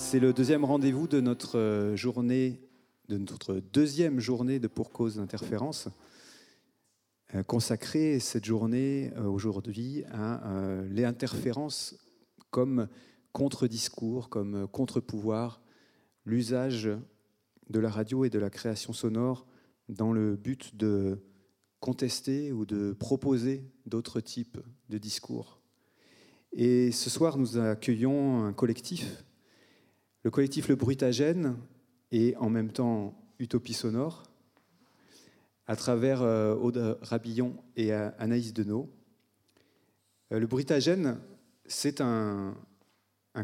C'est le deuxième rendez-vous de notre euh, journée, de notre deuxième journée de pour cause d'interférence, euh, consacrée cette journée euh, aujourd'hui à les interférences comme contre-discours, comme contre-pouvoir, l'usage de la radio et de la création sonore dans le but de contester ou de proposer d'autres types de discours. Et ce soir, nous accueillons un collectif le collectif Le Brutagène et en même temps Utopie Sonore, à travers euh, Aude Rabillon et euh, Anaïs Denot. Euh, le Brutagène, c'est un,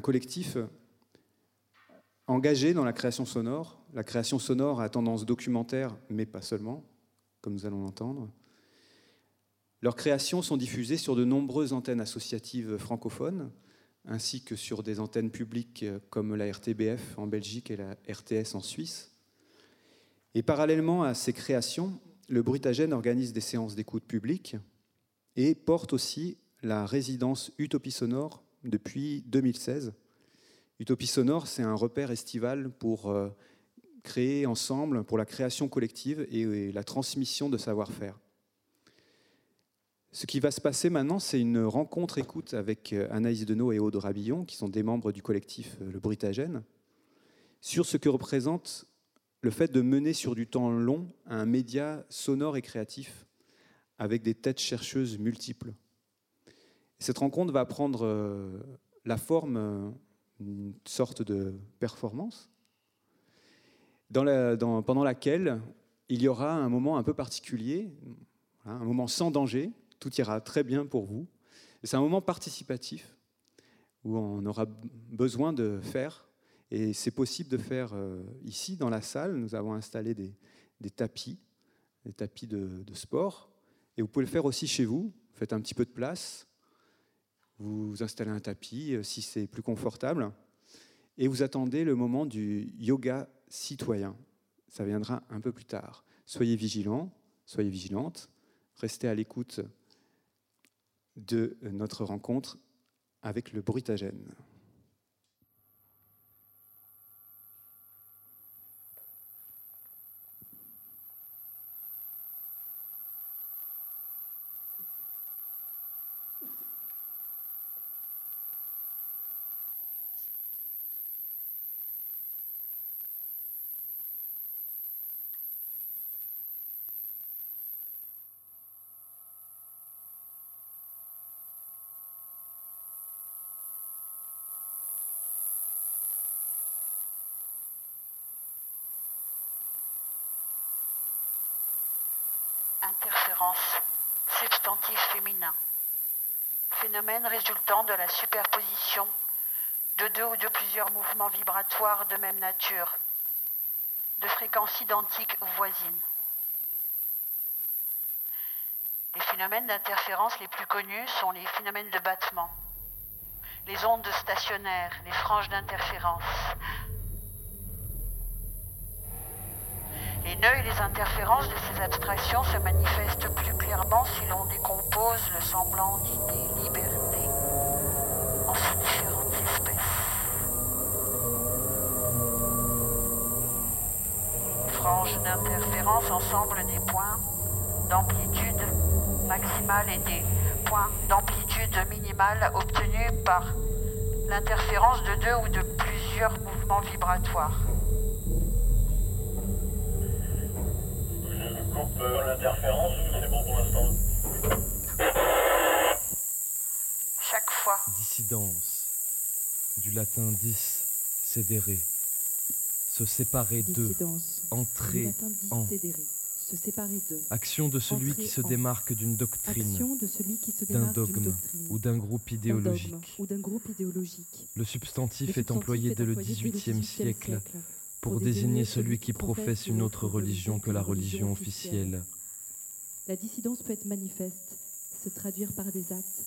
collectif engagé dans la création sonore. La création sonore a tendance documentaire, mais pas seulement, comme nous allons l'entendre. Leurs créations sont diffusées sur de nombreuses antennes associatives francophones, ainsi que sur des antennes publiques euh, comme la RTBF en Belgique et la RTS en Suisse. Et parallèlement à ces créations, le Brutagène organise des séances d'écoute publique et porte aussi la résidence Utopie Sonore depuis 2016. Utopie Sonore, c'est un repère estival pour euh, créer ensemble, pour la création collective et la transmission de savoir-faire. Ce qui va se passer maintenant, c'est une rencontre écoute avec euh, Anaïs Denot et Aude Rabillon, qui sont des membres du collectif euh, Le Brutagène, sur ce que représente le fait de mener sur du temps long un média sonore et créatif avec des têtes chercheuses multiples. Cette rencontre va prendre euh, la forme d'une sorte de performance pendant laquelle il y aura un moment un peu particulier, un moment sans danger, tout ira très bien pour vous. C'est un moment participatif où on aura besoin de faire, et c'est possible de faire euh, ici dans la salle. Nous avons installé des, tapis, des tapis de, sport, et vous pouvez le faire aussi chez vous. Faites un petit peu de place, vous installez un tapis euh, si c'est plus confortable, et vous attendez le moment du yoga citoyen. Ça viendra un peu plus tard. Soyez vigilants, soyez vigilantes, restez à l'écoute de notre rencontre avec le brutagène. Substantif féminin. Phénomène résultant de la superposition de deux ou de plusieurs mouvements vibratoires de même nature, de fréquences identiques ou voisines. Les phénomènes d'interférence les plus connus sont les phénomènes de battement, les ondes stationnaires, les franges d'interférence, Les nœuds et les interférences de ces abstractions se manifestent plus clairement si l'on décompose le semblant d'idées liberté en ses différentes espèces. Franges d'interférence ensemble des points d'amplitude maximale et des points d'amplitude minimale obtenus par l'interférence de deux ou de plusieurs mouvements vibratoires. L'interférence, c'est bon pour l'instant. Chaque fois. Dissidence. Du latin dis, cédérer. Se séparer d'eux. Entrer en. Se séparer d'eux. Action de celui qui se démarque d'une doctrine, d'un dogme, ou d'un groupe idéologique. Le substantif est employé dès le XVIIIe siècle pour désigner celui qui professe une autre religion que la religion officielle. La dissidence peut être manifeste, se traduire par des actes,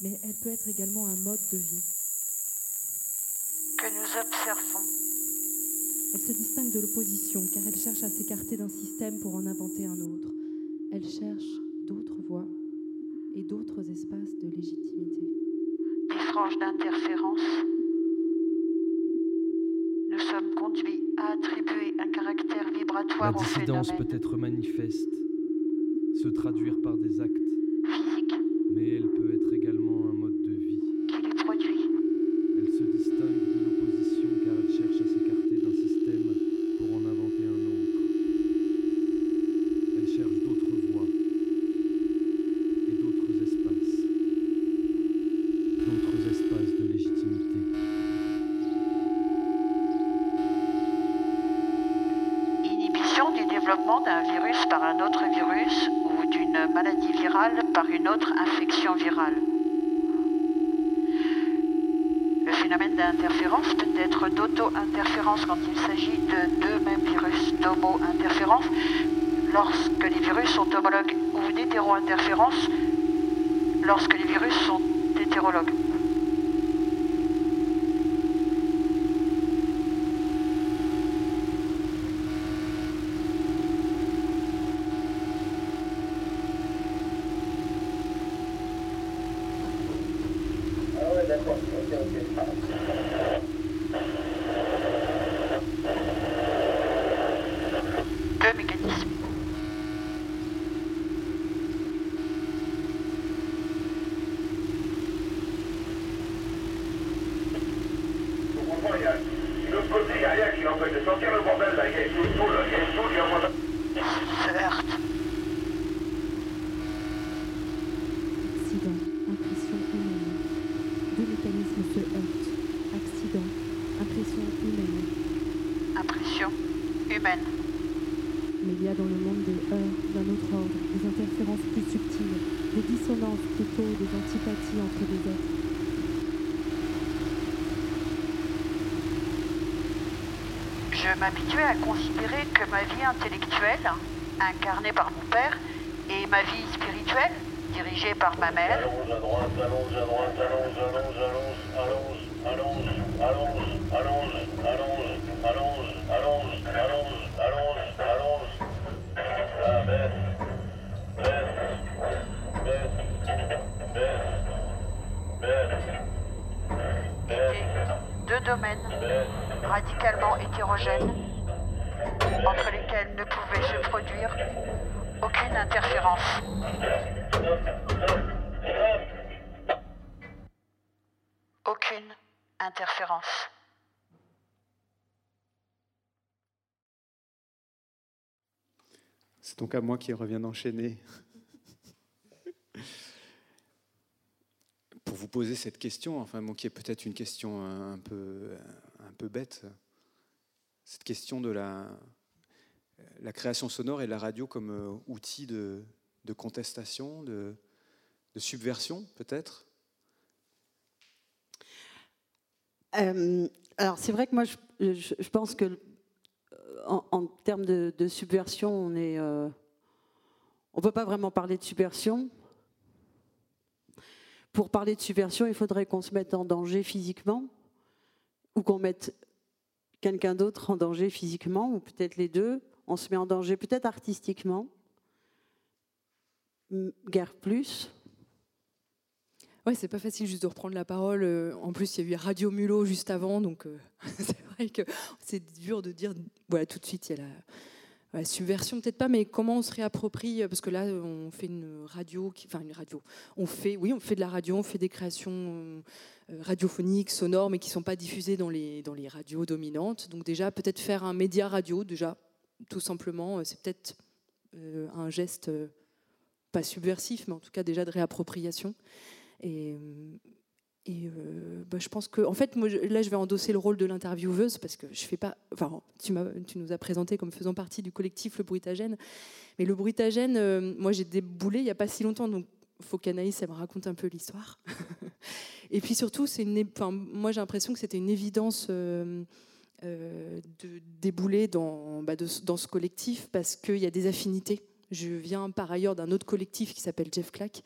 mais elle peut être également un mode de vie. Que nous observons. Elle se distingue de l'opposition car elle cherche à s'écarter d'un système pour en inventer un autre. Elle cherche d'autres voies et d'autres espaces de légitimité. Des franges d'interférence sommes conduits à attribuer un caractère vibratoire La dissidence peut être manifeste, se traduire par des actes. Physiques, mais elle peut être également infection virale. Le phénomène d'interférence peut être d'auto-interférence quand il s'agit de deux mêmes virus, d'homo-interférence lorsque les virus sont homologues ou d'hétéro-interférence lorsque les virus sont hétérologues. Mais il y a dans le monde des heurts d'un autre ordre, des interférences plus subtiles, des dissonances plutôt, des antipathies entre des êtres. Je m'habituais à considérer que ma vie intellectuelle, incarnée par mon père, et ma vie spirituelle, dirigée par ma mère, Allonge à droite, allonge à droite, allonge, allonge, allonge, allonge, allonge, allonge, allonge, domaines radicalement hétérogènes, entre lesquels ne pouvait se produire aucune interférence. Aucune interférence. C'est donc à moi qui revient d'enchaîner. Pour vous poser cette question, enfin, qui est peut-être une question un peu, un peu bête, cette question de la, création sonore et la radio comme euh, outil de, contestation, de, subversion, peut-être? Euh, alors c'est vrai que moi je, pense que euh, en, termes de, de subversion, on est, euh, on peut pas vraiment parler de subversion. Pour parler de subversion, il faudrait qu'on se mette en danger physiquement, ou qu'on mette quelqu'un d'autre en danger physiquement, ou peut-être les deux. On se met en danger peut-être artistiquement, M- guère plus. Ouais, c'est pas facile juste de reprendre la parole. Euh, En plus, il y a eu Radio Mulot juste avant, donc euh, c'est vrai que c'est dur de dire. Voilà, tout de suite, il y a la, subversion, peut-être pas, mais comment on se réapproprie euh, Parce que là, on fait une radio, qui- enfin une radio. On fait, oui, on fait de la radio, on fait des créations euh, radiophoniques, sonores, mais qui sont pas diffusées dans les radios dominantes. Donc déjà, peut-être faire un média radio, déjà, tout simplement, euh, c'est peut-être euh, un geste euh, pas subversif, mais en tout cas déjà de réappropriation. Euh, et euh, bah, je pense que, en fait, moi, là, je vais endosser le rôle de l'intervieweuse parce que je fais pas. Enfin, tu, nous as présenté comme faisant partie du collectif Le Bruitagène. Mais le Bruitagène, euh, moi, j'ai déboulé il n'y a pas si longtemps, donc faut qu'Anaïs me raconte un peu l'histoire. et puis surtout, c'est une. Enfin, moi, j'ai l'impression que c'était une évidence. euh, de débouler dans, bah, dans ce collectif parce qu'il y a des affinités. Je viens par ailleurs d'un autre collectif qui s'appelle Jeff Clack,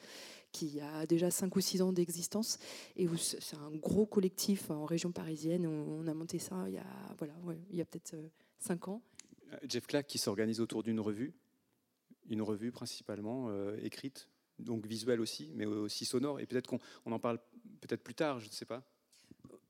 qui a déjà 5 ou 6 ans d'existence, et c'est un gros collectif en région parisienne. On, a monté ça il y a, voilà, a peut-être 5 ans. Euh, Jeff Clack qui s'organise autour d'une revue, une revue principalement euh, écrite, donc visuelle aussi, mais aussi sonore. Et peut-être qu'on on en parle peut-être plus tard, je ne sais pas.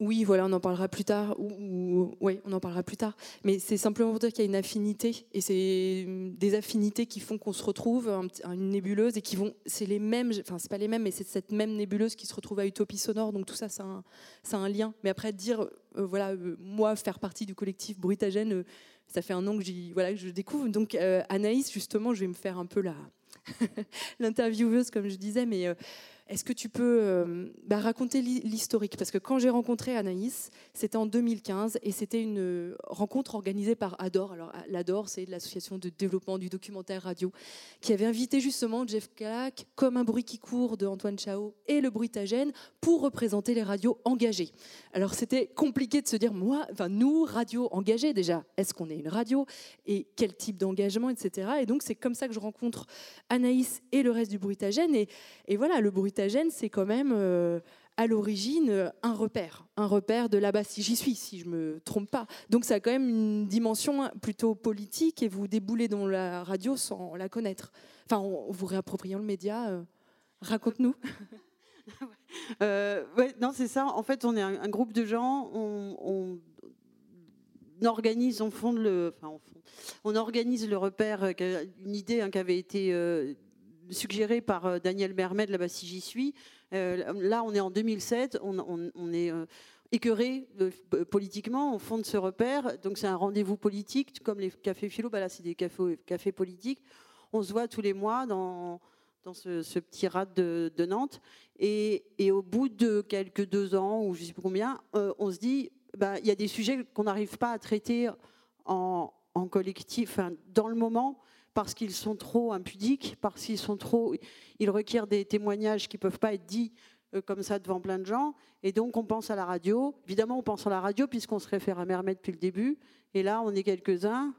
Oui, voilà, on en parlera plus tard. Ou, oui, on en parlera plus tard. Mais c'est simplement pour dire qu'il y a une affinité, et c'est des affinités qui font qu'on se retrouve à une nébuleuse et qui vont, c'est les mêmes, enfin c'est pas les mêmes, mais c'est cette même nébuleuse qui se retrouve à Utopie sonore. Donc tout ça, ça a un, lien. Mais après dire, euh, voilà, euh, moi faire partie du collectif Bruitagène, euh, ça fait un an que voilà que je découvre. Donc Anaïs, justement, je vais me faire un peu la l'intervieweuse, comme je disais, mais est-ce que tu peux euh, bah, raconter l'historique? Parce que quand j'ai rencontré Anaïs, c'était en 2015 et c'était une euh, rencontre organisée par ADOR. Alors, l'ADOR, c'est l'association de développement du documentaire radio, qui avait invité justement Jeff Kalak, comme un bruit qui court de Antoine Chao et le bruitagène pour représenter les radios engagées. Alors, c'était compliqué de se dire, moi, enfin, nous, radio engagée déjà, est-ce qu'on est une radio Et quel type d'engagement, etc. Et donc, c'est comme ça que je rencontre Anaïs et le reste du bruitagène. Et, et voilà, le bruitagène c'est quand même euh, à l'origine un repère, un repère de là-bas, si j'y suis, si je me trompe pas. Donc ça a quand même une dimension plutôt politique et vous déboulez dans la radio sans la connaître. Enfin, en vous réappropriant le média. Euh, raconte-nous. Euh, non, c'est ça. En fait, on est un, groupe de gens. On, organise, on fonde le, on, organise le repère, une idée hein, qui avait été suggéré par euh, Daniel Mermet là-bas si j'y suis. Euh, là, on est en 2007, on, est euh, écœuré politiquement, on fonde ce repère, donc c'est un rendez-vous politique, comme les cafés philo, bah là c'est des cafés, politiques. On se voit tous les mois dans, dans ce, petit rat de, Nantes, et, au bout de quelques deux ans, ou je ne sais pas combien, on se dit, bah, il y a des sujets qu'on n'arrive pas à traiter en collectif, dans le moment, parce qu'ils sont trop impudiques, parce qu'ils sont trop, ils requièrent des témoignages qui peuvent pas être dits euh, comme ça devant plein de gens. Et donc on pense à la radio. Évidemment, on pense à la radio puisqu'on se réfère à Mermet depuis le début. Et là, on est quelques-uns.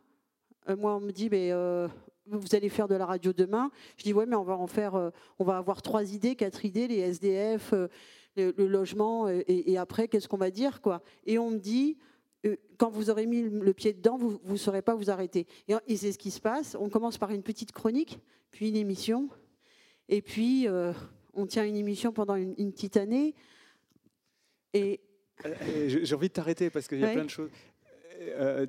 Euh, moi, on me dit, mais euh, vous allez faire de la radio demain. Je dis, ouais, mais on va en faire, on va avoir trois idées, quatre idées, les SDF, le, logement, et, et après, qu'est-ce qu'on va dire, quoi. Et on me dit, quand vous aurez mis le pied dedans, vous ne saurez pas vous arrêter. Et, c'est ce qui se passe. On commence par une petite chronique, puis une émission, et puis euh, on tient une émission pendant une, petite année. Et euh, j'ai envie de t'arrêter parce qu'il y a plein de choses.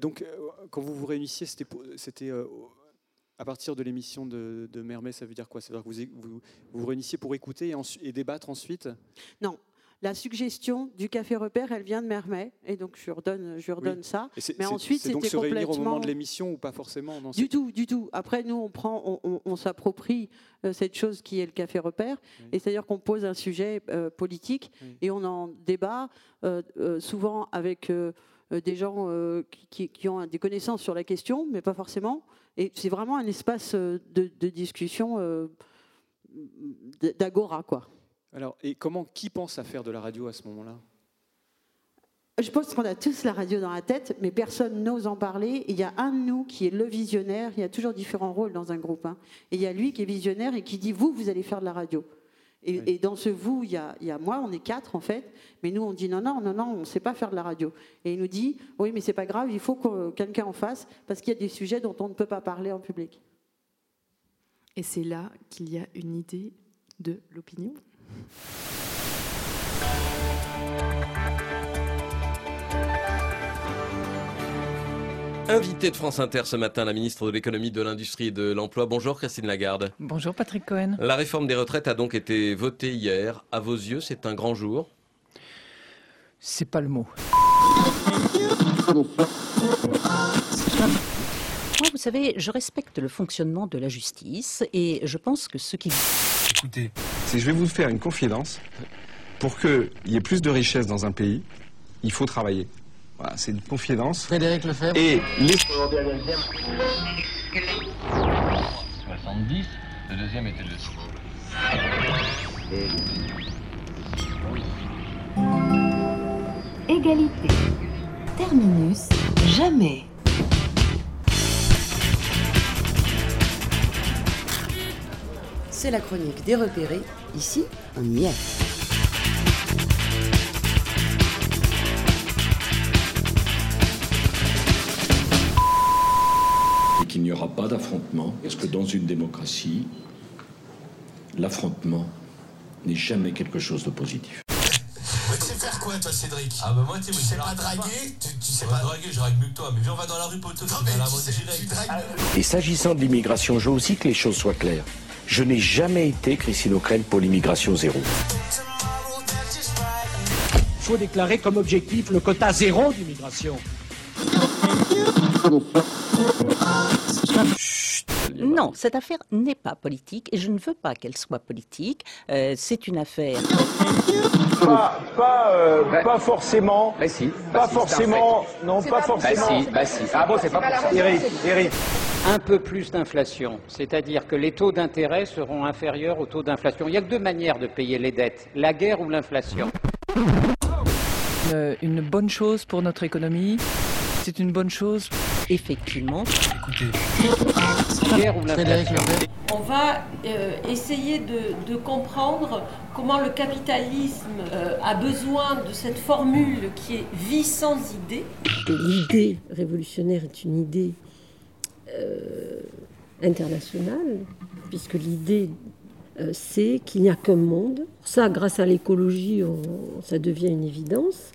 donc, quand vous vous réunissiez, c'était à partir de l'émission de, de Mermet, ça veut dire quoi? Ça veut dire que vous vous, vous, réunissiez pour écouter et, et débattre ensuite? Non, la suggestion du café repère, elle vient de Mermet, et donc je redonne, je redonne ça. Mais ensuite, c'était donc se réunir au moment de l'émission ou pas forcément Du tout, du tout. Après, nous, on prend, on, s'approprie euh, cette chose qui est le café repère, et c'est-à-dire qu'on pose un sujet euh, politique et on en débat euh, souvent avec des gens qui, ont des connaissances sur la question, mais pas forcément. Et c'est vraiment un espace de, de discussion d'agora, quoi. Alors, et comment, qui pense à faire de la radio à ce moment-là? Je pense qu'on a tous la radio dans la tête, mais personne n'ose en parler. il y a un de nous qui est le visionnaire. Il y a toujours différents rôles dans un groupe. Hein. Et il y a lui qui est visionnaire et qui dit Vous, vous allez faire de la radio. Et, dans ce vous, il y, a, il y, a, moi, on est quatre en fait. Mais nous, on dit Non, non, non, non, on ne sait pas faire de la radio. Et il nous dit Oui, mais c'est pas grave, il faut que quelqu'un en fasse parce qu'il y a des sujets dont on ne peut pas parler en public. Et c'est là qu'il y a une idée de l'opinion Invité de France Inter ce matin, la ministre de l'économie, de l'industrie et de l'emploi. Bonjour Christine Lagarde. Bonjour Patrick Cohen. La réforme des retraites a donc été votée hier. À vos yeux, c'est un grand jour? C'est pas le mot. Moi, vous savez, je respecte le fonctionnement de la justice et je pense que ce qui... Si je vais vous faire une confidence, pour qu'il y ait plus de richesse dans un pays, il faut travailler. Voilà, c'est une confidence. Frédéric Lefebvre. Et les... 70, le deuxième était le Égalité. Terminus. Jamais. C'est la chronique des repérés. Ici, on y est. Et qu'il n'y aura pas d'affrontement, parce que dans une démocratie, l'affrontement n'est jamais quelque chose de positif. faire quoi, toi, Cédric? Ah bah moi, tu sais pas draguer? tu, tu sais pas draguer, je drague mieux que toi. Mais viens, on va dans la rue, poteau. Non, mais tu, sais, tu dragues... Et s'agissant de l'immigration, je veux aussi que les choses soient claires. Je n'ai jamais été, Christine O'Crane, pour l'immigration zéro. Il faut déclarer comme objectif le quota zéro d'immigration. Non, cette affaire n'est pas politique et je ne veux pas qu'elle soit politique. Euh, c'est une affaire. Pas, pas, euh, pas forcément. Bah si. Pas bah forcément. Non, pas, forcément. Bah si, bah si. Ah bon, c'est pas pour ça. Eric, Eric. Un peu plus d'inflation, c'est-à-dire que les taux d'intérêt seront inférieurs aux taux d'inflation. Il y a que deux manières de payer les dettes, la guerre ou l'inflation. Euh, une bonne chose pour notre économie c'est une bonne chose Effectivement. Écoutez. On va euh, essayer de, comprendre comment le capitalisme euh, a besoin de cette formule qui est vie sans idée. L'idée révolutionnaire est une idée euh, internationale, puisque l'idée c'est qu'il n'y a qu'un monde. Ça, grâce à l'écologie, ça devient une évidence.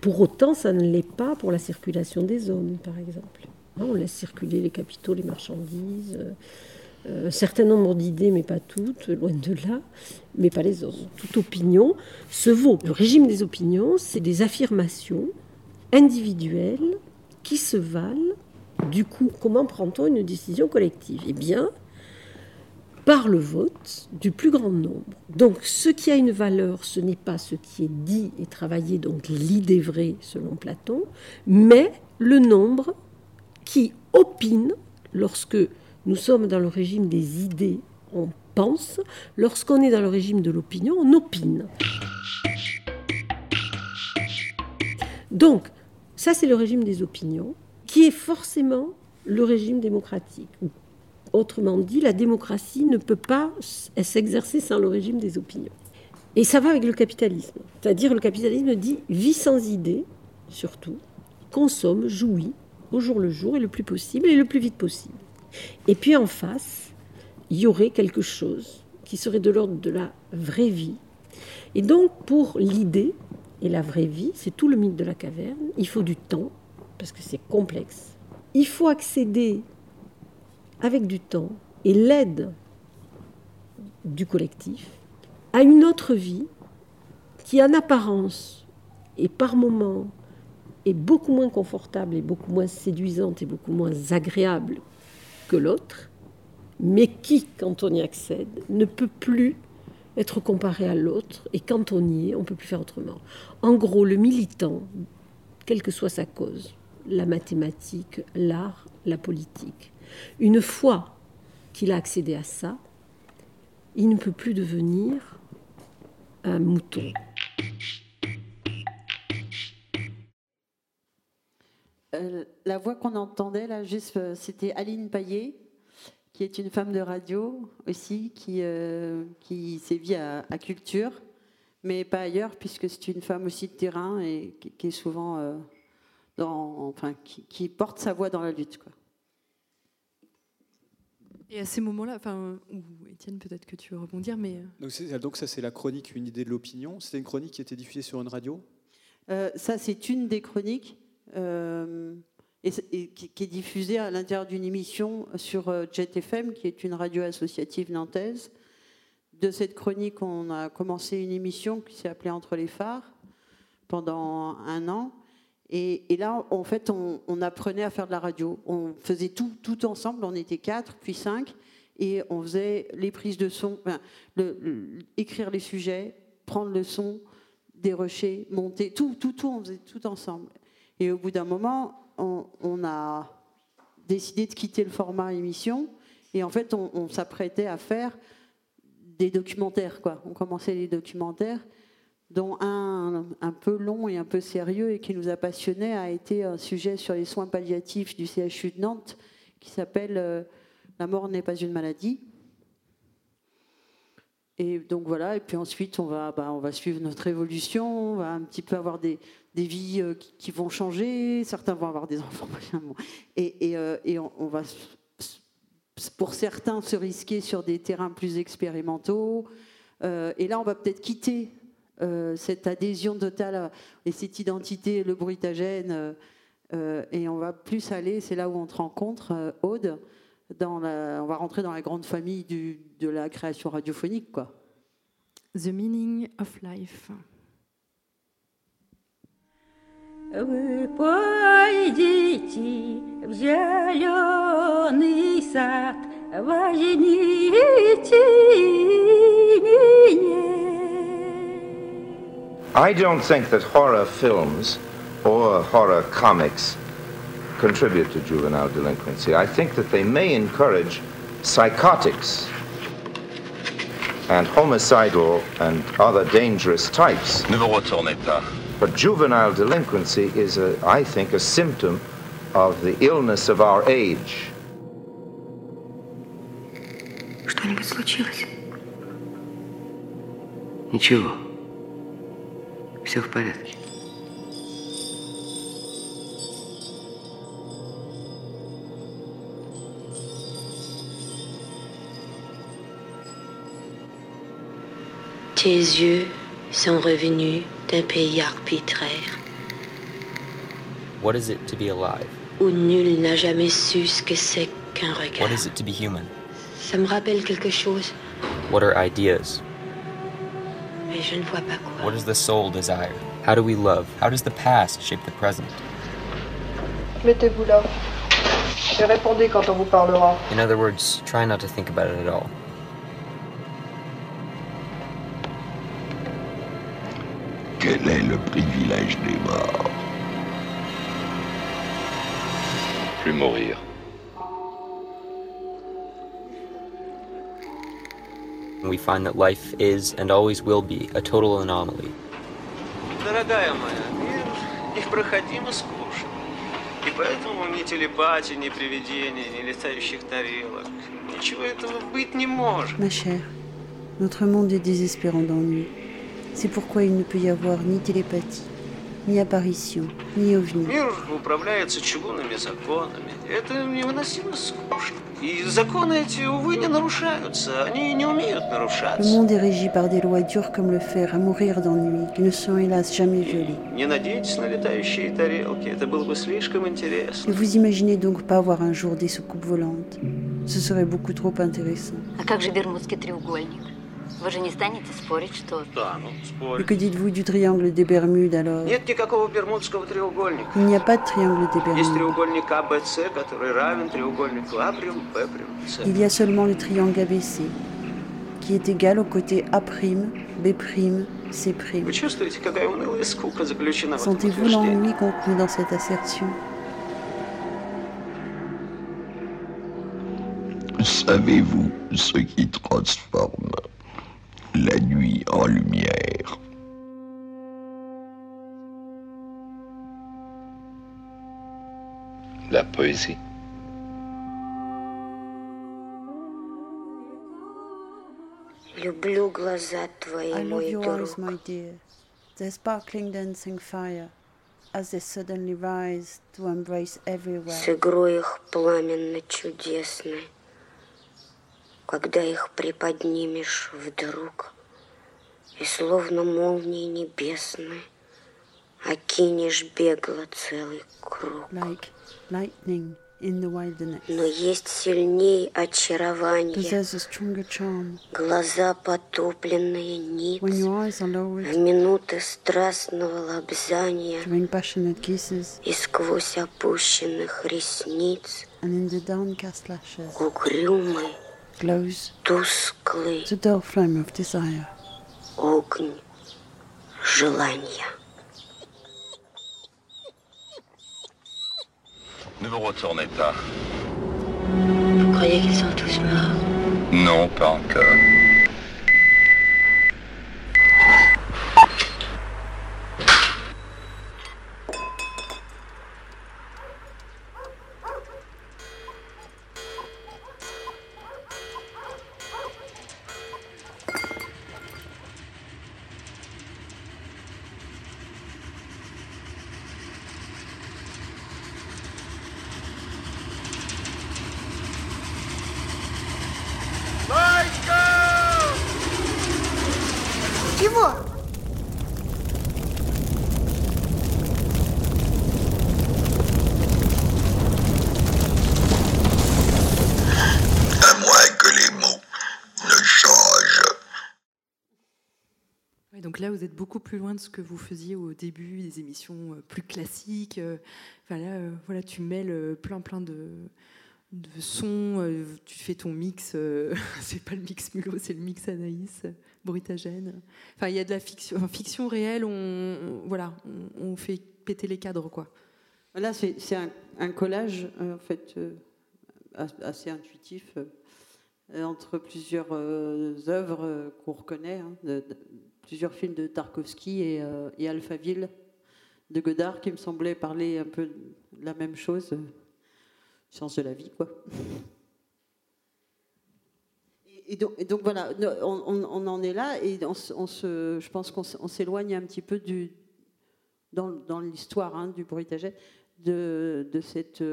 Pour autant, ça ne l'est pas pour la circulation des hommes, par exemple. On laisse circuler les capitaux, les marchandises, euh, un certain nombre d'idées, mais pas toutes, loin de là, mais pas les hommes. Toute opinion se vaut. Le régime des opinions, c'est des affirmations individuelles qui se valent. Du coup, comment prend-on une décision collective? Eh bien, par le vote du plus grand nombre. Donc ce qui a une valeur, ce n'est pas ce qui est dit et travaillé, donc l'idée vraie selon Platon, mais le nombre qui opine lorsque nous sommes dans le régime des idées, on pense, lorsqu'on est dans le régime de l'opinion, on opine. Donc, ça c'est le régime des opinions, qui est forcément le régime démocratique, Autrement dit, la démocratie ne peut pas s'exercer sans le régime des opinions. Et ça va avec le capitalisme. C'est-à-dire le capitalisme dit vie sans idée, surtout, consomme, jouit, au jour le jour et le plus possible et le plus vite possible. Et puis en face, il y aurait quelque chose qui serait de l'ordre de la vraie vie. Et donc pour l'idée et la vraie vie, c'est tout le mythe de la caverne, il faut du temps, parce que c'est complexe. Il faut accéder avec du temps et l'aide du collectif, à une autre vie qui, en apparence et par moments, est beaucoup moins confortable et beaucoup moins séduisante et beaucoup moins agréable que l'autre, mais qui, quand on y accède, ne peut plus être comparé à l'autre, et quand on y est, on ne peut plus faire autrement. En gros, le militant, quelle que soit sa cause, la mathématique, l'art, la politique, une fois qu'il a accédé à ça, il ne peut plus devenir un mouton. Euh, la voix qu'on entendait là, juste, euh, c'était Aline Paillet, qui est une femme de radio aussi, qui, euh, qui sévit à, Culture, mais pas ailleurs, puisque c'est une femme aussi de terrain et qui, est souvent enfin, qui, porte sa voix dans la lutte. Et à ces moments-là, enfin, Étienne, peut-être que tu veux rebondir, mais. Euh, donc, ça, c'est la chronique Une idée de l'opinion. C'était une chronique qui était diffusée sur une radio? Euh, Ça, c'est une des chroniques euh, et, qui, est diffusée à l'intérieur d'une émission sur Jet FM, qui est une radio associative nantaise. De cette chronique, on a commencé une émission qui s'est appelée Entre les phares pendant un an. Et, là, en fait, on, apprenait à faire de la radio. On faisait tout, tout ensemble. On était quatre, puis cinq. Et on faisait les prises de son, écrire les sujets, prendre le son, dérocher, monter, tout, tout, tout, on faisait tout ensemble. Et au bout d'un moment, on, a décidé de quitter le format émission. Et en fait, on, on s'apprêtait à faire des documentaires. Quoi. On commençait les documentaires dont un un peu long et un peu sérieux et qui nous a passionnés a été un sujet sur les soins palliatifs du CHU de Nantes qui s'appelle euh, La mort n'est pas une maladie. Et donc voilà, et puis ensuite on va, bah, on va suivre notre évolution, on va un petit peu avoir des, des vies euh, qui, vont changer, certains vont avoir des enfants, et, et, euh, et on, on, va, pour certains, se risquer sur des terrains plus expérimentaux. et là, on va peut-être quitter cette adhésion totale et cette identité, le bruitagène. et on va plus aller, c'est là où on te rencontre, Aude, dans on va rentrer dans la grande famille du, de la création radiophonique. Quoi. The Meaning of Life. Вы пойдите в зеленый сад, возьмите меня. I don't think that horror films or horror comics contribute to juvenile delinquency. I think that they may encourage psychotics and homicidal and other dangerous types. Ne vous retournez pas. But juvenile delinquency is, a, I think, a symptom of the illness of our age. Что-нибудь случилось? Ничего. Все в порядке. Tes yeux sont revenus d'un pays arbitraire. What is it to be alive? Où nul n'a jamais su ce que c'est qu'un regard. What is it to be human? Ça me rappelle quelque chose. What are ideas? Mais je ne vois pas quoi. What does the soul desire? How do we love? How does the past shape the present? Mettez-vous là. Et répondez quand on vous parlera. In other words, try not to think about it at all. Quel est le privilège des morts Plus mourir. We find that life is and always will be a total anomaly. Дорогая моя, мир непроходимо скучен. И поэтому ни телепатии, ни привидений, ни летающих тарелок. Ничего этого быть не может. Ma chère, notre monde est désespérant d'ennui. C'est pourquoi il ne peut y avoir ni télépathie, ni apparition, ni ovni. Мир управляется чугунными законами. Это невыносимо скучно. И законы эти, увы, не нарушаются. Они не умеют Le нарушаться. monde est régi par des lois dures comme le fer, à mourir d'ennui, qui ne sont hélas jamais violées. Не надейтесь на летающие тарелки. Это было бы слишком интересно. Ne vous imaginez donc pas avoir un jour des soucoupes volantes. Ce serait beaucoup trop intéressant. А как же Бермудский треугольник? Que dites-vous du triangle des Bermudes alors? Il n'y a pas de triangle des Bermudes. Il y a seulement le triangle ABC qui est égal au côté A', B', C'. Sentez-vous l'ennui contenu dans cette assertion? Savez-vous ce qui transforme la nuit en lumière La poésie. Люблю глаза твои, I love мой your друг. eyes, my dear, their sparkling dancing fire, as they suddenly rise to embrace everywhere. С игрой их пламенно чудесной. Когда их приподнимешь вдруг, И словно молнии небесной Окинешь бегло целый круг. Like lightning in the wilderness. Но есть сильней очарование. Глаза потопленные ниц. When your eyes are В lowered минуты страстного лобзания during passionate kisses И сквозь опущенных ресниц and in the downcast lashes Угрюмый, glows тусклый the dull flame of desire. огонь желания. Ne vous retournez pas. Vous croyez qu'ils sont tous morts Non, pas encore. Ce que vous faisiez au début, des émissions plus classiques. Enfin, là, voilà, tu mêles plein, plein de, sons. tu fais ton mix. c'est pas le mix Mulot, c'est le mix Anaïs, Brutagène. Enfin, il y a de la fiction, réelle. On, voilà, on, fait péter les cadres, quoi. Là, c'est un, collage, en fait, assez intuitif euh, entre plusieurs euh, œuvres euh, qu'on reconnaît, hein, plusieurs films de Tarkovsky et, et, Alphaville de Godard qui me semblaient parler un peu de la même chose, science de la vie, quoi. Et donc, voilà, on, en est là et on, se, je pense qu'on s'éloigne un petit peu du, dans, dans l'histoire hein, du bruitaget de, de cette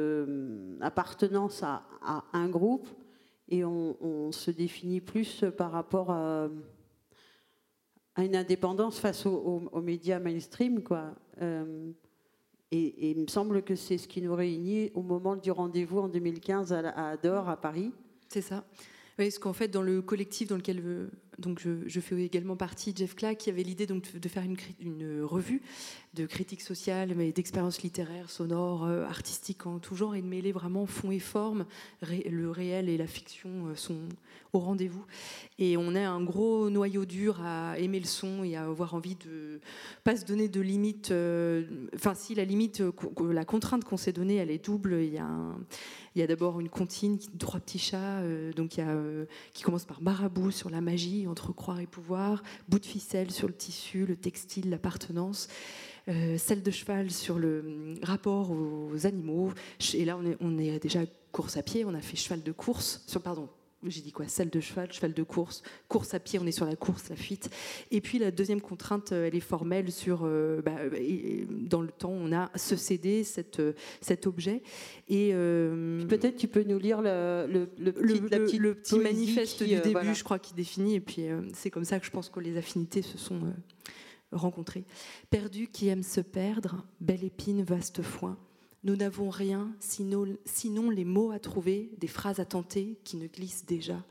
appartenance à, à, un groupe et on, se définit plus par rapport à, une indépendance face aux, médias mainstream. Quoi. Euh, et, il me semble que c'est ce qui nous réunit au moment du rendez-vous en 2015 à, à Ador, à Paris. C'est ça. Oui, parce qu'en fait, dans le collectif dans lequel euh, donc je, fais également partie, Jeff Clack, qui avait l'idée donc de faire une, revue de critique sociale, mais d'expériences littéraires, sonores, euh, artistiques en tout genre, et de mêler vraiment fond et forme. le réel et la fiction euh, sont au rendez-vous. Et on a un gros noyau dur à aimer le son et à avoir envie de pas se donner de limites. Enfin, si la limite, la contrainte qu'on s'est donnée, elle est double. Il y a d'abord une comptine, trois petits chats, euh, donc il y a, euh, qui commence par marabout sur la magie, entre croire et pouvoir, bout de ficelle sur le tissu, le textile, l'appartenance. Euh, selle de cheval sur le hum, rapport aux animaux. Et là, on est, on est déjà course à pied, on a fait cheval de course, sur, pardon, j'ai dit quoi? Salle de cheval, cheval de course, course à pied, on est sur la course, la fuite. Et puis la deuxième contrainte, euh, elle est formelle sur, euh, bah, dans le temps, on a ce CD, cette, euh, cet objet. Et peut-être tu peux nous lire le, le, le petit, le, petit manifeste du début, je crois, qui définit. Et puis c'est comme ça que je pense que les affinités se sont rencontrées. Perdu qui aime se perdre, belle épine, vaste foin. Nous n'avons rien sinon, les mots à trouver, des phrases à tenter qui ne glissent déjà.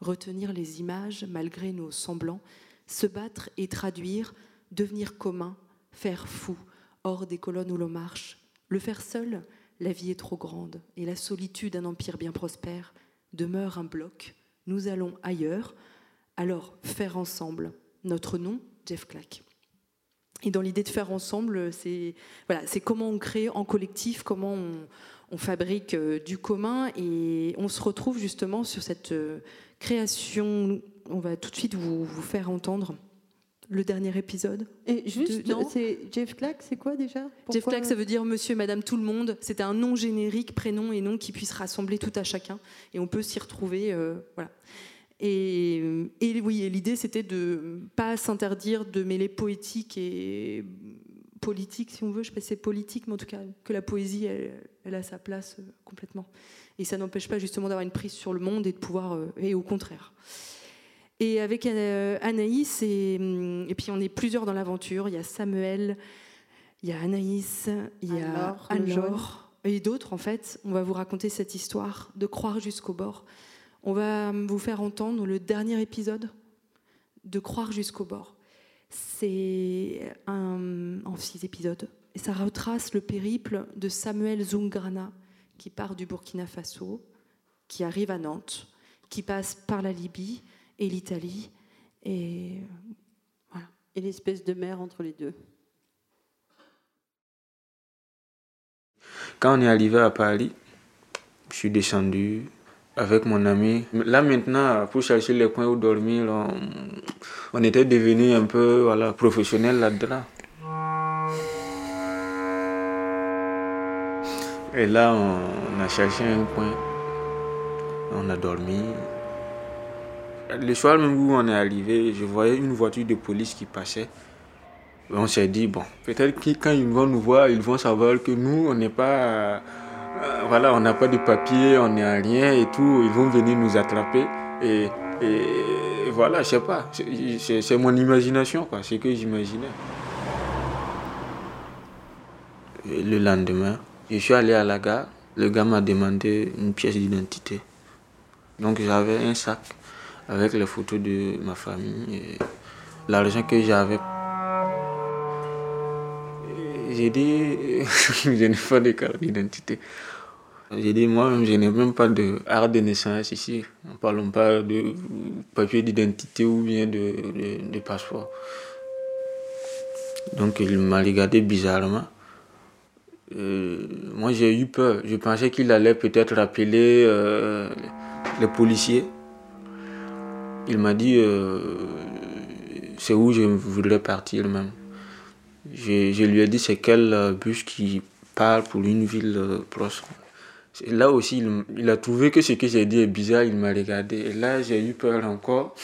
Retenir les images malgré nos semblants, se battre et traduire, devenir commun, faire fou, hors des colonnes où l'on marche. Le faire seul, la vie est trop grande, et la solitude, un empire bien prospère, demeure un bloc. Nous allons ailleurs, alors faire ensemble. Notre nom, Jeff Clack. Et dans l'idée de faire ensemble, c'est voilà, c'est comment on crée en collectif, comment on, fabrique euh, du commun, et on se retrouve justement sur cette euh, création. On va tout de suite vous, vous faire entendre le dernier épisode. Et juste, c'est Jeff Clack, c'est quoi déjà? Jeff Clack, ça veut dire Monsieur et Madame tout le monde. C'était un nom générique, prénom et nom qui puisse rassembler tout à chacun, et on peut s'y retrouver. Euh, voilà. Et, oui, l'idée c'était de pas s'interdire de mêler poétique et politique, si on veut. Je sais pas si c'est politique, mais en tout cas que la poésie, elle, a sa place euh, complètement. Et ça n'empêche pas justement d'avoir une prise sur le monde et de pouvoir, euh, et au contraire. Et avec euh, Anaïs, et, et, puis on est plusieurs dans l'aventure. Il y a Samuel, il y a Anaïs, il y a Anne-Laure et d'autres en fait. On va vous raconter cette histoire de croire jusqu'au bord. On va vous faire entendre le dernier épisode de Croire jusqu'au bord. C'est un, en six épisodes. Et ça retrace le périple de Samuel Zungrana, qui part du Burkina Faso, qui arrive à Nantes, qui passe par la Libye et l'Italie. Et voilà. Et l'espèce de mer entre les deux. Quand on est arrivé à Paris, je suis descendu avec mon ami. Là maintenant, pour chercher les coins où dormir, on, était devenu un peu voilà, professionnel là-dedans. Et là, on, a cherché un coin. On a dormi. Le soir même où on est arrivé, je voyais une voiture de police qui passait. On s'est dit, bon, peut-être que quand ils vont nous voir, ils vont savoir que nous, on n'est pas voilà, on n'a pas de papier, on n'est rien et tout, ils vont venir nous attraper. Et, voilà, je sais pas, c'est mon imagination, quoi, c'est ce que j'imaginais. Le lendemain, je suis allé à la gare, le gars m'a demandé une pièce d'identité. Donc j'avais un sac avec les photos de ma famille et l'argent que j'avais J'ai dit, je n'ai pas de carte d'identité. J'ai dit, moi-même, je n'ai même pas de carte de naissance ici. Ne parlons pas de papier d'identité ou bien de, de, passeport. Donc il m'a regardé bizarrement. Euh, moi j'ai eu peur. Je pensais qu'il allait peut-être appeler euh, les policiers. Il m'a dit euh, c'est où je voudrais partir même. Je, lui ai dit c'est quel euh, bus qui part pour une ville euh, proche. Là aussi, il, a trouvé que ce que j'ai dit est bizarre, il m'a regardé. Et là, j'ai eu peur encore.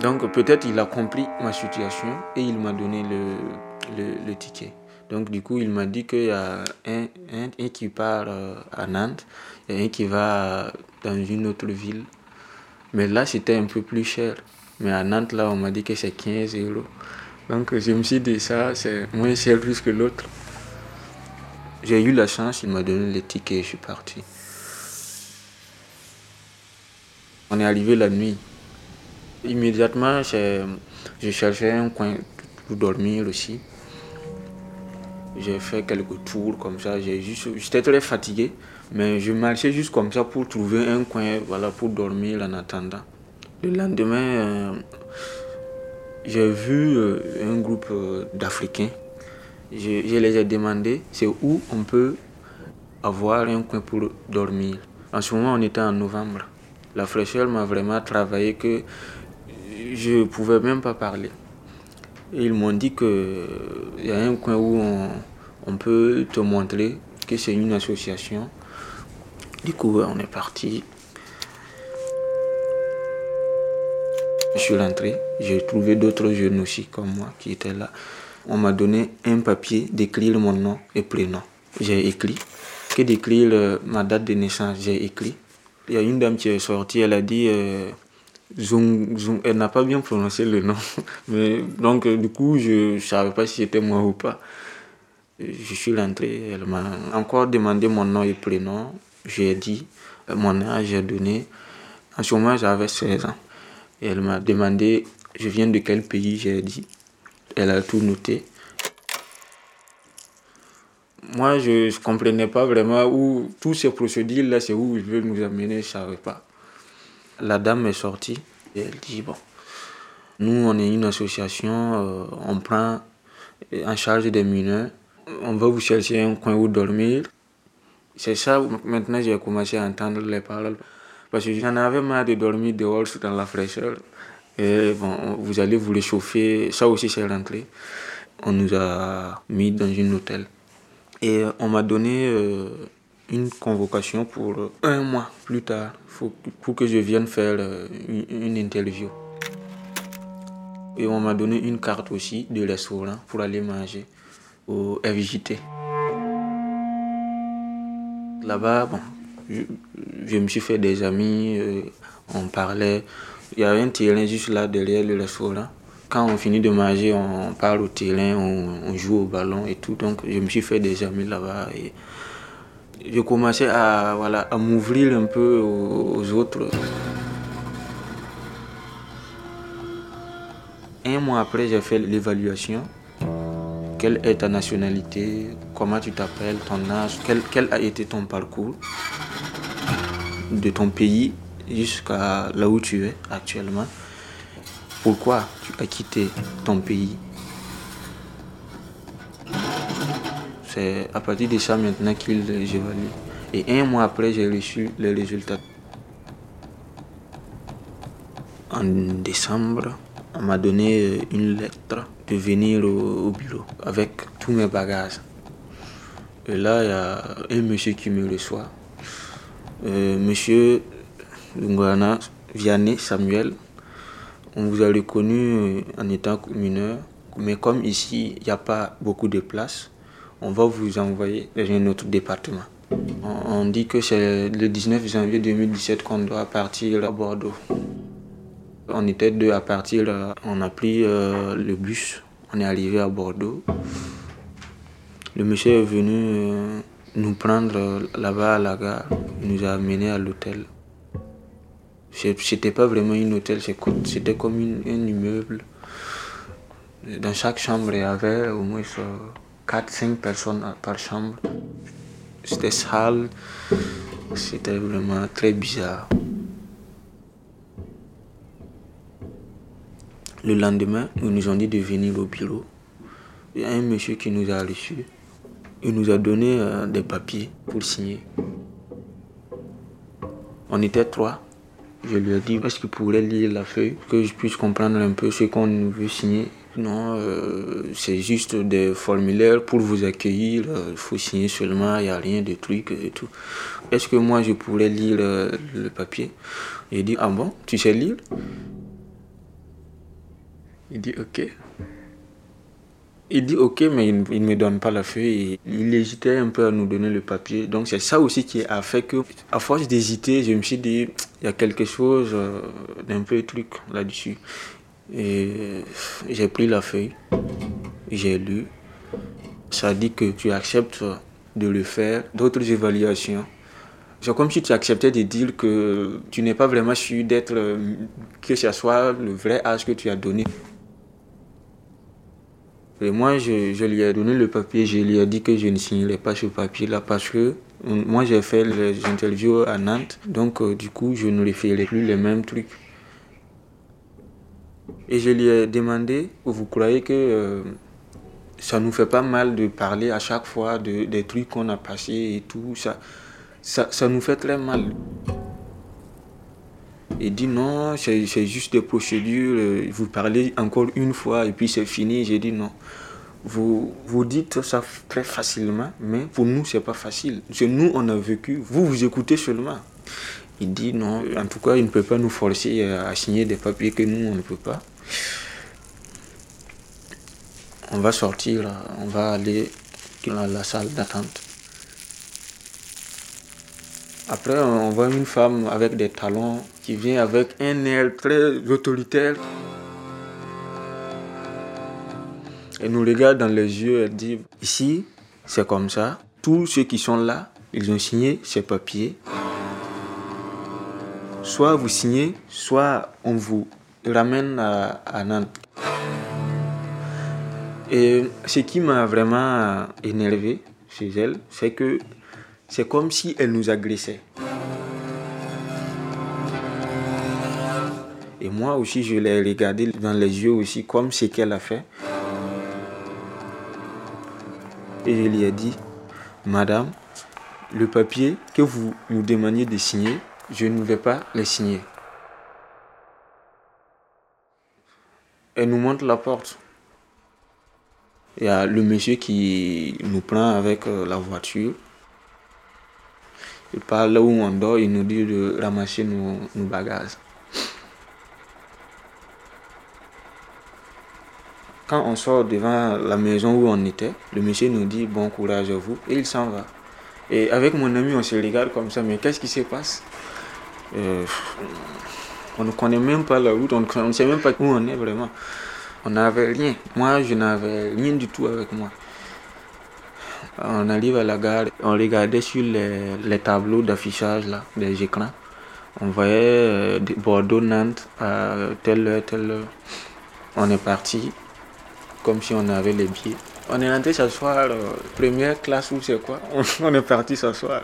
Donc peut-être il a compris ma situation et il m'a donné le, ticket. Donc du coup, il m'a dit qu'il y a un, un, un qui part euh, à Nantes et un qui va dans une autre ville. Mais là, c'était un peu plus cher. Mais à Nantes, là, on m'a dit que c'est 15 euros. Donc je me suis dit, ça, c'est moins cher plus que l'autre. J'ai eu la chance, il m'a donné le ticket et je suis parti. On est arrivé la nuit. Immédiatement, je cherchais un coin pour dormir aussi. J'ai fait quelques tours comme ça. J'étais très fatigué, mais je marchais juste comme ça pour trouver un coin voilà, pour dormir en attendant. Le lendemain, euh, j'ai vu euh, un groupe euh, d'Africains. Je, les ai demandé c'est où on peut avoir un coin pour dormir. En ce moment, on était en novembre. La fraîcheur m'a vraiment travaillé que je ne pouvais même pas parler. Ils m'ont dit qu'il y a un coin où on, peut te montrer que c'est une association. Du coup, on est parti. Je suis rentré, j'ai trouvé d'autres jeunes aussi comme moi qui étaient là. On m'a donné un papier d'écrire mon nom et prénom. J'ai écrit. Que d'écrire ma date de naissance, j'ai écrit. Il y a une dame qui est sortie, elle a dit euh, elle n'a pas bien prononcé le nom. Donc, du coup, je ne savais pas si c'était moi ou pas. Je suis rentré, elle m'a encore demandé mon nom et prénom. J'ai dit mon âge, j'ai donné. En ce moment, j'avais 16 ans. Elle m'a demandé je viens de quel pays, j'ai dit. Elle a tout noté. Moi, je ne comprenais pas vraiment où tous ces procédures-là, c'est où ils veulent nous amener, je ne savais pas. La dame est sortie et elle dit, bon, nous, on est une association, euh, on prend en charge des mineurs, on va vous chercher un coin où dormir. C'est ça, maintenant, j'ai commencé à entendre les paroles. Parce que j'en avais marre de dormir dehors dans la fraîcheur. Et bon, vous allez vous réchauffer. Ça aussi, c'est rentré. On nous a mis dans un hôtel. Et on m'a donné euh, une convocation pour un mois plus tard pour que je vienne faire euh, une, une, interview. Et on m'a donné une carte aussi de restaurant pour aller manger au FJT. Là-bas, bon, je, me suis fait des amis, euh, on parlait. Il y a un terrain juste là derrière le restaurant. Quand on finit de manger, on parle au terrain, on, joue au ballon et tout. Donc je me suis fait des amis là-bas. Et je commençais à, voilà, à m'ouvrir un peu aux autres. Un mois après, j'ai fait l'évaluation. Quelle est ta nationalité Comment tu t'appelles Ton âge quel, a été ton parcours de ton pays jusqu'à là où tu es actuellement? Pourquoi tu as quitté ton pays? C'est à partir de ça maintenant qu'il évalue. Et un mois après, j'ai reçu les résultats. En décembre, on m'a donné une lettre de venir au, au, bureau avec tous mes bagages. Et là, il y a un monsieur qui me reçoit. Euh, monsieur Lungana Vianney Samuel, on vous a reconnu en étant mineur, mais comme ici, il n'y a pas beaucoup de place, on va vous envoyer dans un autre département. On dit que c'est le 19 janvier 2017 qu'on doit partir à Bordeaux. On était deux à partir, on a pris euh, le bus, on est arrivé à Bordeaux. Le monsieur est venu euh, nous prendre là-bas à la gare, il nous a amenés à l'hôtel. C'était pas vraiment un hôtel, c'était comme un immeuble. Dans chaque chambre, il y avait au moins 4-5 personnes par chambre. C'était sale, c'était vraiment très bizarre. Le lendemain, ils nous ont dit de venir au bureau. Il y a un monsieur qui nous a reçus. Il nous a donné euh, des papiers pour signer. On était trois. Je lui ai dit, est-ce qu'il pourrait lire la feuille, que je puisse comprendre un peu ce qu'on veut signer? Non, euh, c'est juste des formulaires pour vous accueillir. euh, Il faut signer seulement, il n'y a rien de truc et tout. Est-ce que moi je pourrais lire le papier? J'ai dit, ah bon, tu sais lire? Il dit, ok. Il dit ok, mais il ne me donne pas la feuille. Il hésitait un peu à nous donner le papier. Donc c'est ça aussi qui a fait que, à force d'hésiter, je me suis dit, il y a quelque chose euh, d'un peu truc là-dessus. Et j'ai pris la feuille, j'ai lu. Ça dit que tu acceptes de le faire, d'autres évaluations. C'est comme si tu acceptais de dire que tu n'es pas vraiment sûr d'être, euh, que ce soit le vrai âge que tu as donné. Moi, je, lui ai donné le papier, je lui ai dit que je ne signerai pas ce papier-là parce que euh, moi, j'ai fait les interviews à Nantes, donc euh, du coup, je ne referai plus les mêmes trucs. Et je lui ai demandé, vous croyez que euh, ça nous fait pas mal de parler à chaque fois de, des trucs qu'on a passés et tout ça, ça nous fait très mal. Il dit non, c'est juste des procédures, euh, vous parlez encore une fois et puis c'est fini. J'ai dit non. Vous, vous dites ça très facilement, mais pour nous, c'est pas facile. Nous, on a vécu, vous, vous écoutez seulement. Il dit non, en tout cas, il ne peut pas nous forcer à signer des papiers que nous, on ne peut pas. On va sortir, on va aller dans la salle d'attente. Après, on voit une femme avec des talons qui vient avec un air très autoritaire. Elle nous regarde dans les yeux, elle dit, ici, c'est comme ça. Tous ceux qui sont là, ils ont signé ces papiers. Soit vous signez, soit on vous ramène à, à Nantes. Et ce qui m'a vraiment énervé chez elle, c'est que c'est comme si elle nous agressait. Et moi aussi, je l'ai regardé dans les yeux aussi, comme ce qu'elle a fait. Et je lui ai dit, Madame, le papier que vous nous demandiez de signer, je ne vais pas le signer. Elle nous montre la porte. Il y a le monsieur qui nous prend avec euh, la voiture. Il parle là où on dort, il nous dit de ramasser nos, bagages. Quand on sort devant la maison où on était, le monsieur nous dit bon courage à vous et il s'en va. Et avec mon ami, on se regarde comme ça, mais qu'est-ce qui se passe? Euh, On ne connaît même pas la route, on ne sait même pas où on est vraiment. On n'avait rien. Moi, je n'avais rien du tout avec moi. On arrive à la gare, on regardait sur les, tableaux d'affichage là, des écrans. On voyait euh, Bordeaux-Nantes à telle heure, telle heure. On est parti comme si on avait les billets. On est rentré s'asseoir, euh, première classe ou c'est quoi? On, on est parti s'asseoir.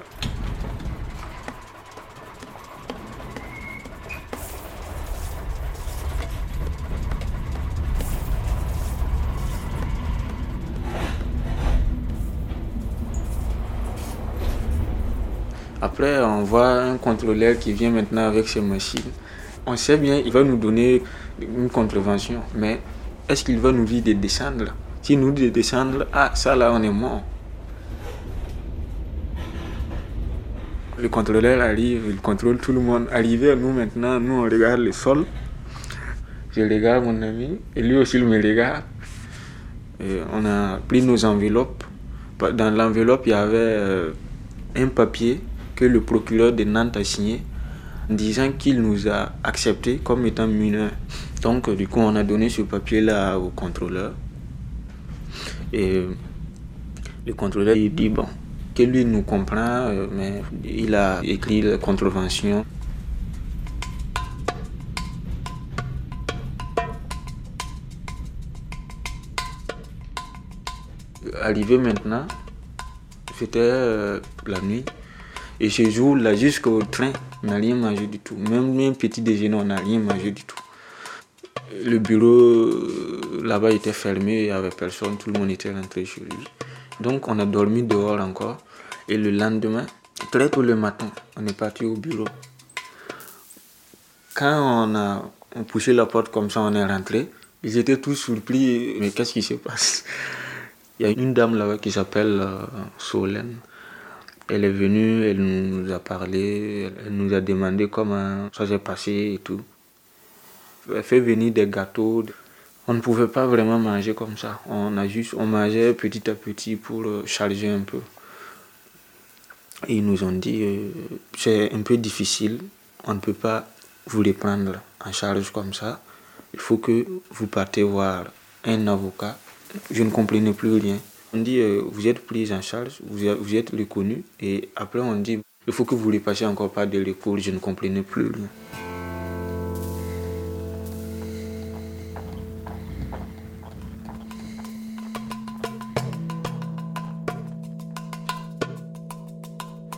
On voit un contrôleur qui vient maintenant avec ses machines. On sait bien, il va nous donner une contravention, mais est-ce qu'il va nous dire de descendre S'il nous dit de descendre, ah, ça là, on est mort. Le contrôleur arrive, il contrôle tout le monde. Arrivé à nous maintenant, nous on regarde le sol. Je regarde mon ami, et lui aussi il me regarde. On a pris nos enveloppes. Dans l'enveloppe, il y avait euh, un papier que le procureur de Nantes a signé en disant qu'il nous a acceptés comme étant mineurs. Donc, du coup, on a donné ce papier-là au contrôleur. Et le contrôleur, il dit, bon, que lui nous comprend, euh, mais il a écrit la contravention. arrivé maintenant, c'était euh, la nuit. Et ce jour-là, jusqu'au train, on n'a rien mangé du tout. Même un petit déjeuner, on n'a rien mangé du tout. Le bureau euh, là-bas était fermé, il n'y avait personne, tout le monde était rentré chez lui. Donc on a dormi dehors encore. Et le lendemain, très tôt le matin, on est parti au bureau. Quand on a poussé la porte comme ça, on est rentré. Ils étaient tous surpris. Mais qu'est-ce qui se passe? Il y a une dame là-bas qui s'appelle euh, Solène. Elle est venue, elle nous a parlé, elle nous a demandé comment ça s'est passé et tout. Elle fait venir des gâteaux. On ne pouvait pas vraiment manger comme ça. On a juste, on mangeait petit à petit pour euh, charger un peu. Ils nous ont dit, euh, c'est un peu difficile, on ne peut pas vous les prendre en charge comme ça. Il faut que vous partez voir un avocat. Je ne comprenais plus rien. On dit, euh, vous êtes pris en charge, vous êtes, reconnu. Et après, on dit, il faut que vous les passiez encore par de l'école. Je ne comprenais plus rien.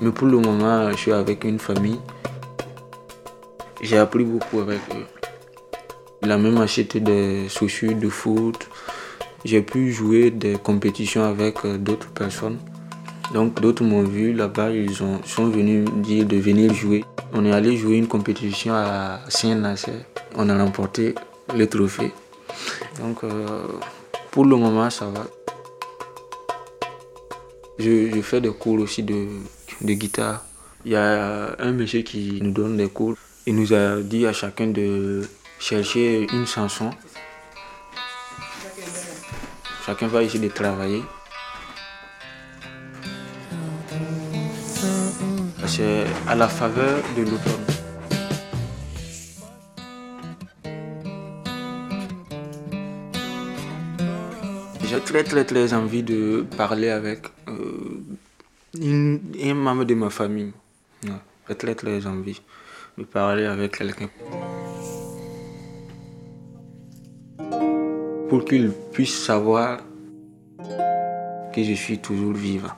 Mais pour le moment, je suis avec une famille. J'ai appris beaucoup avec eux. Il a même acheté des chaussures de foot. J'ai pu jouer des compétitions avec euh, d'autres personnes. Donc d'autres m'ont vu là-bas, ils ont, sont venus dire de venir jouer. On est allé jouer une compétition à Saint-Nazaire. On a remporté le trophée. Donc euh, pour le moment, ça va. Je, je fais des cours aussi de, de guitare. Il y a un monsieur qui nous donne des cours. Il nous a dit à chacun de chercher une chanson. Chacun va essayer de travailler. C'est à la faveur de l'automne. J'ai très très très envie de parler avec euh, une, un membre de ma famille. J'ai très très envie de parler avec quelqu'un. Pour qu'il puisse savoir que je suis toujours vivant.